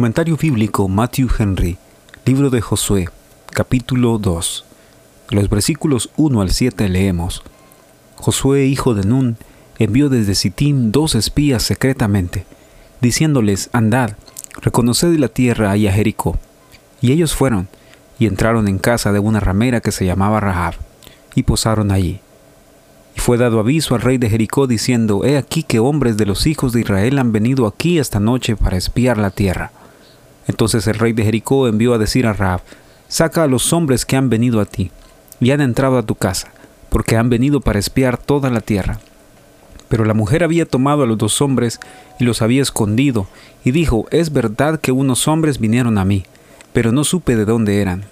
Comentario bíblico Matthew Henry, libro de Josué, capítulo 2. Los versículos 1 al 7 leemos. Josué, hijo de Nun, envió desde Sittim dos espías secretamente, diciéndoles, Andad, reconoced la tierra y a Jericó. Y ellos fueron, y entraron en casa de una ramera que se llamaba Rahab, y posaron allí. Y fue dado aviso al rey de Jericó diciendo, He aquí que hombres de los hijos de Israel han venido aquí esta noche para espiar la tierra. Entonces el rey de Jericó envió a decir a Rahab, Saca a los hombres que han venido a ti, y han entrado a tu casa, porque han venido para espiar toda la tierra. Pero la mujer había tomado a los dos hombres y los había escondido, y dijo, Es verdad que unos hombres vinieron a mí, pero no supe de dónde eran.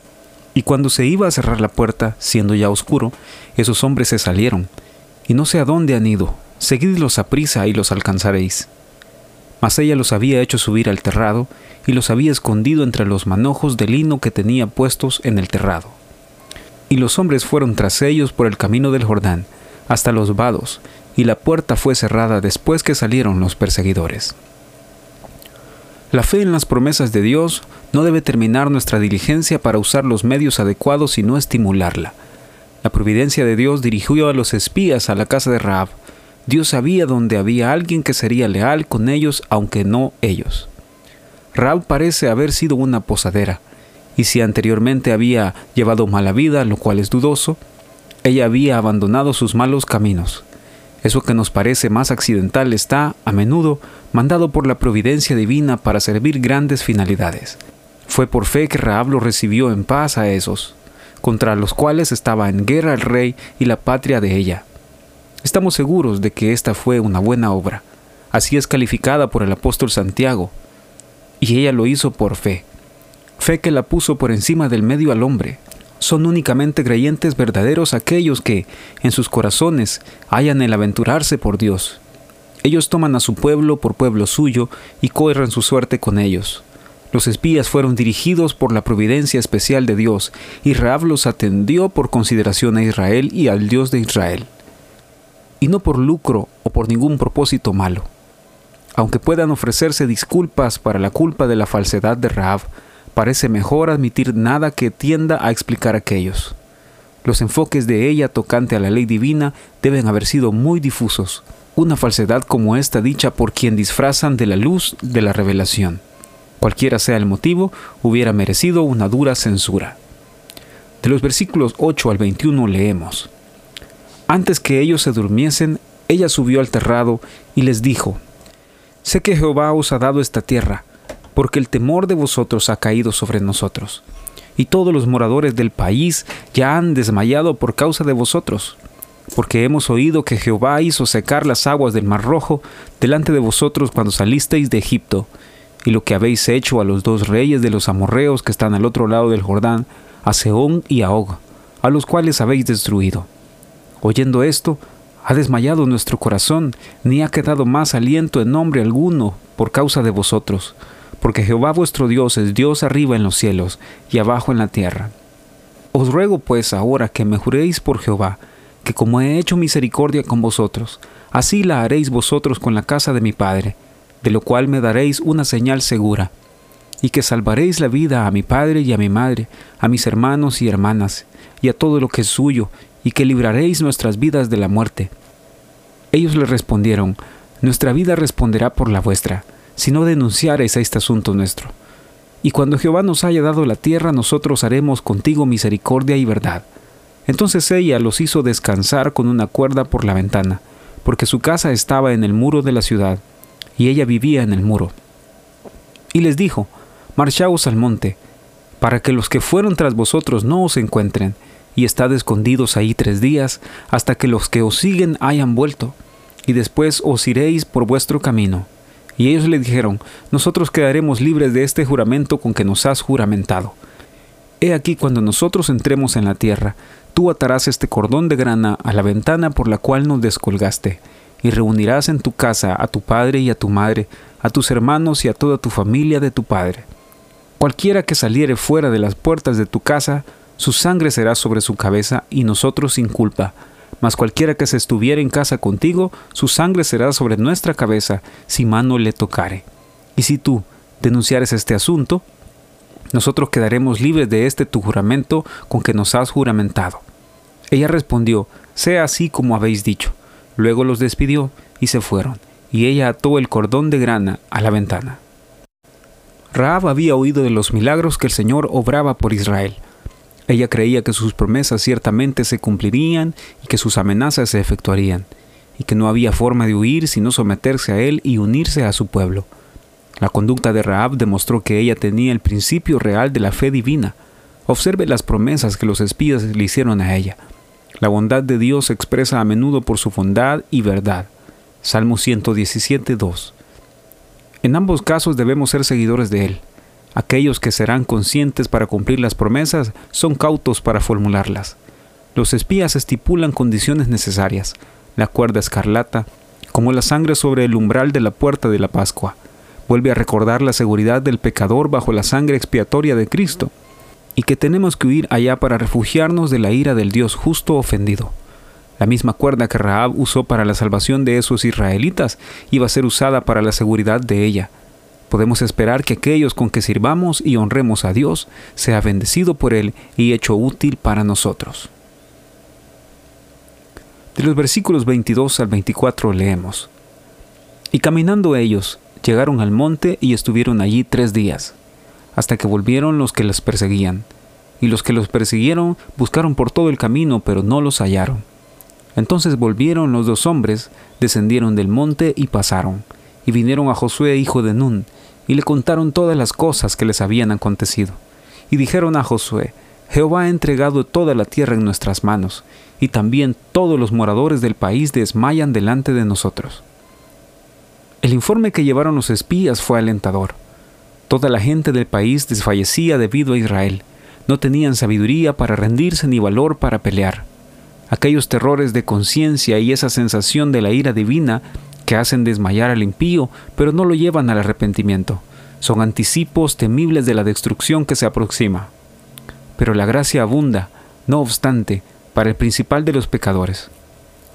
Y cuando se iba a cerrar la puerta, siendo ya oscuro, esos hombres se salieron, y no sé a dónde han ido, seguidlos a prisa y los alcanzaréis. Mas ella los había hecho subir al terrado, y los había escondido entre los manojos de lino que tenía puestos en el terrado. Y los hombres fueron tras ellos por el camino del Jordán, hasta los vados, y la puerta fue cerrada después que salieron los perseguidores. La fe en las promesas de Dios no debe terminar nuestra diligencia para usar los medios adecuados, sino estimularla. La providencia de Dios dirigió a los espías a la casa de Raab. Dios sabía dónde había alguien que sería leal con ellos, aunque no ellos. Raab parece haber sido una posadera, y si anteriormente había llevado mala vida, lo cual es dudoso, ella había abandonado sus malos caminos. Eso que nos parece más accidental está, a menudo, mandado por la providencia divina para servir grandes finalidades. Fue por fe que Raab lo recibió en paz a esos, contra los cuales estaba en guerra el rey y la patria de ella. Estamos seguros de que esta fue una buena obra. Así es calificada por el apóstol Santiago. Y ella lo hizo por fe. Fe que la puso por encima del medio al hombre, son únicamente creyentes verdaderos aquellos que, en sus corazones, hayan el aventurarse por Dios. Ellos toman a su pueblo por pueblo suyo y corren su suerte con ellos. Los espías fueron dirigidos por la providencia especial de Dios, y Raab los atendió por consideración a Israel y al Dios de Israel, y no por lucro o por ningún propósito malo. Aunque puedan ofrecerse disculpas para la culpa de la falsedad de Raab, parece mejor admitir nada que tienda a explicar aquellos. Los enfoques de ella tocante a la ley divina deben haber sido muy difusos, una falsedad como esta dicha por quien disfrazan de la luz de la revelación. Cualquiera sea el motivo, hubiera merecido una dura censura. De los versículos 8 al 21 leemos. Antes que ellos se durmiesen, ella subió al terrado y les dijo, Sé que Jehová os ha dado esta tierra, porque el temor de vosotros ha caído sobre nosotros, y todos los moradores del país ya han desmayado por causa de vosotros, porque hemos oído que Jehová hizo secar las aguas del Mar Rojo delante de vosotros cuando salisteis de Egipto, y lo que habéis hecho a los dos reyes de los amorreos que están al otro lado del Jordán, a Seón y a Og, a los cuales habéis destruido. Oyendo esto, ha desmayado nuestro corazón, ni ha quedado más aliento en nombre alguno por causa de vosotros, porque Jehová vuestro Dios es Dios arriba en los cielos y abajo en la tierra. Os ruego pues ahora que me juréis por Jehová, que como he hecho misericordia con vosotros, así la haréis vosotros con la casa de mi Padre, de lo cual me daréis una señal segura, y que salvaréis la vida a mi Padre y a mi Madre, a mis hermanos y hermanas, y a todo lo que es suyo, y que libraréis nuestras vidas de la muerte. Ellos le respondieron, Nuestra vida responderá por la vuestra si no denunciares a este asunto nuestro. Y cuando Jehová nos haya dado la tierra, nosotros haremos contigo misericordia y verdad. Entonces ella los hizo descansar con una cuerda por la ventana, porque su casa estaba en el muro de la ciudad, y ella vivía en el muro. Y les dijo, Marchaos al monte, para que los que fueron tras vosotros no os encuentren, y estad escondidos ahí tres días, hasta que los que os siguen hayan vuelto, y después os iréis por vuestro camino. Y ellos le dijeron, nosotros quedaremos libres de este juramento con que nos has juramentado. He aquí cuando nosotros entremos en la tierra, tú atarás este cordón de grana a la ventana por la cual nos descolgaste, y reunirás en tu casa a tu padre y a tu madre, a tus hermanos y a toda tu familia de tu padre. Cualquiera que saliere fuera de las puertas de tu casa, su sangre será sobre su cabeza y nosotros sin culpa, mas cualquiera que se estuviera en casa contigo, su sangre será sobre nuestra cabeza, si mano le tocare. Y si tú, denunciares este asunto, nosotros quedaremos libres de este tu juramento con que nos has juramentado. Ella respondió, sea así como habéis dicho. Luego los despidió y se fueron, y ella ató el cordón de grana a la ventana. Raab había oído de los milagros que el Señor obraba por Israel. Ella creía que sus promesas ciertamente se cumplirían y que sus amenazas se efectuarían, y que no había forma de huir sino someterse a él y unirse a su pueblo. La conducta de Raab demostró que ella tenía el principio real de la fe divina. Observe las promesas que los espías le hicieron a ella. La bondad de Dios se expresa a menudo por su bondad y verdad. Salmo 117, 2. En ambos casos debemos ser seguidores de Él. Aquellos que serán conscientes para cumplir las promesas son cautos para formularlas. Los espías estipulan condiciones necesarias, la cuerda escarlata, como la sangre sobre el umbral de la puerta de la Pascua. Vuelve a recordar la seguridad del pecador bajo la sangre expiatoria de Cristo, y que tenemos que huir allá para refugiarnos de la ira del Dios justo ofendido. La misma cuerda que Raab usó para la salvación de esos israelitas iba a ser usada para la seguridad de ella. Podemos esperar que aquellos con que sirvamos y honremos a Dios sea bendecido por Él y hecho útil para nosotros. De los versículos 22 al 24 leemos. Y caminando ellos, llegaron al monte y estuvieron allí tres días, hasta que volvieron los que les perseguían. Y los que los persiguieron buscaron por todo el camino, pero no los hallaron. Entonces volvieron los dos hombres, descendieron del monte y pasaron, y vinieron a Josué hijo de Nun, y le contaron todas las cosas que les habían acontecido. Y dijeron a Josué, Jehová ha entregado toda la tierra en nuestras manos, y también todos los moradores del país desmayan delante de nosotros. El informe que llevaron los espías fue alentador. Toda la gente del país desfallecía debido a Israel. No tenían sabiduría para rendirse ni valor para pelear aquellos terrores de conciencia y esa sensación de la ira divina que hacen desmayar al impío, pero no lo llevan al arrepentimiento. Son anticipos temibles de la destrucción que se aproxima. Pero la gracia abunda, no obstante, para el principal de los pecadores.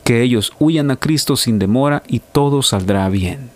Que ellos huyan a Cristo sin demora y todo saldrá bien.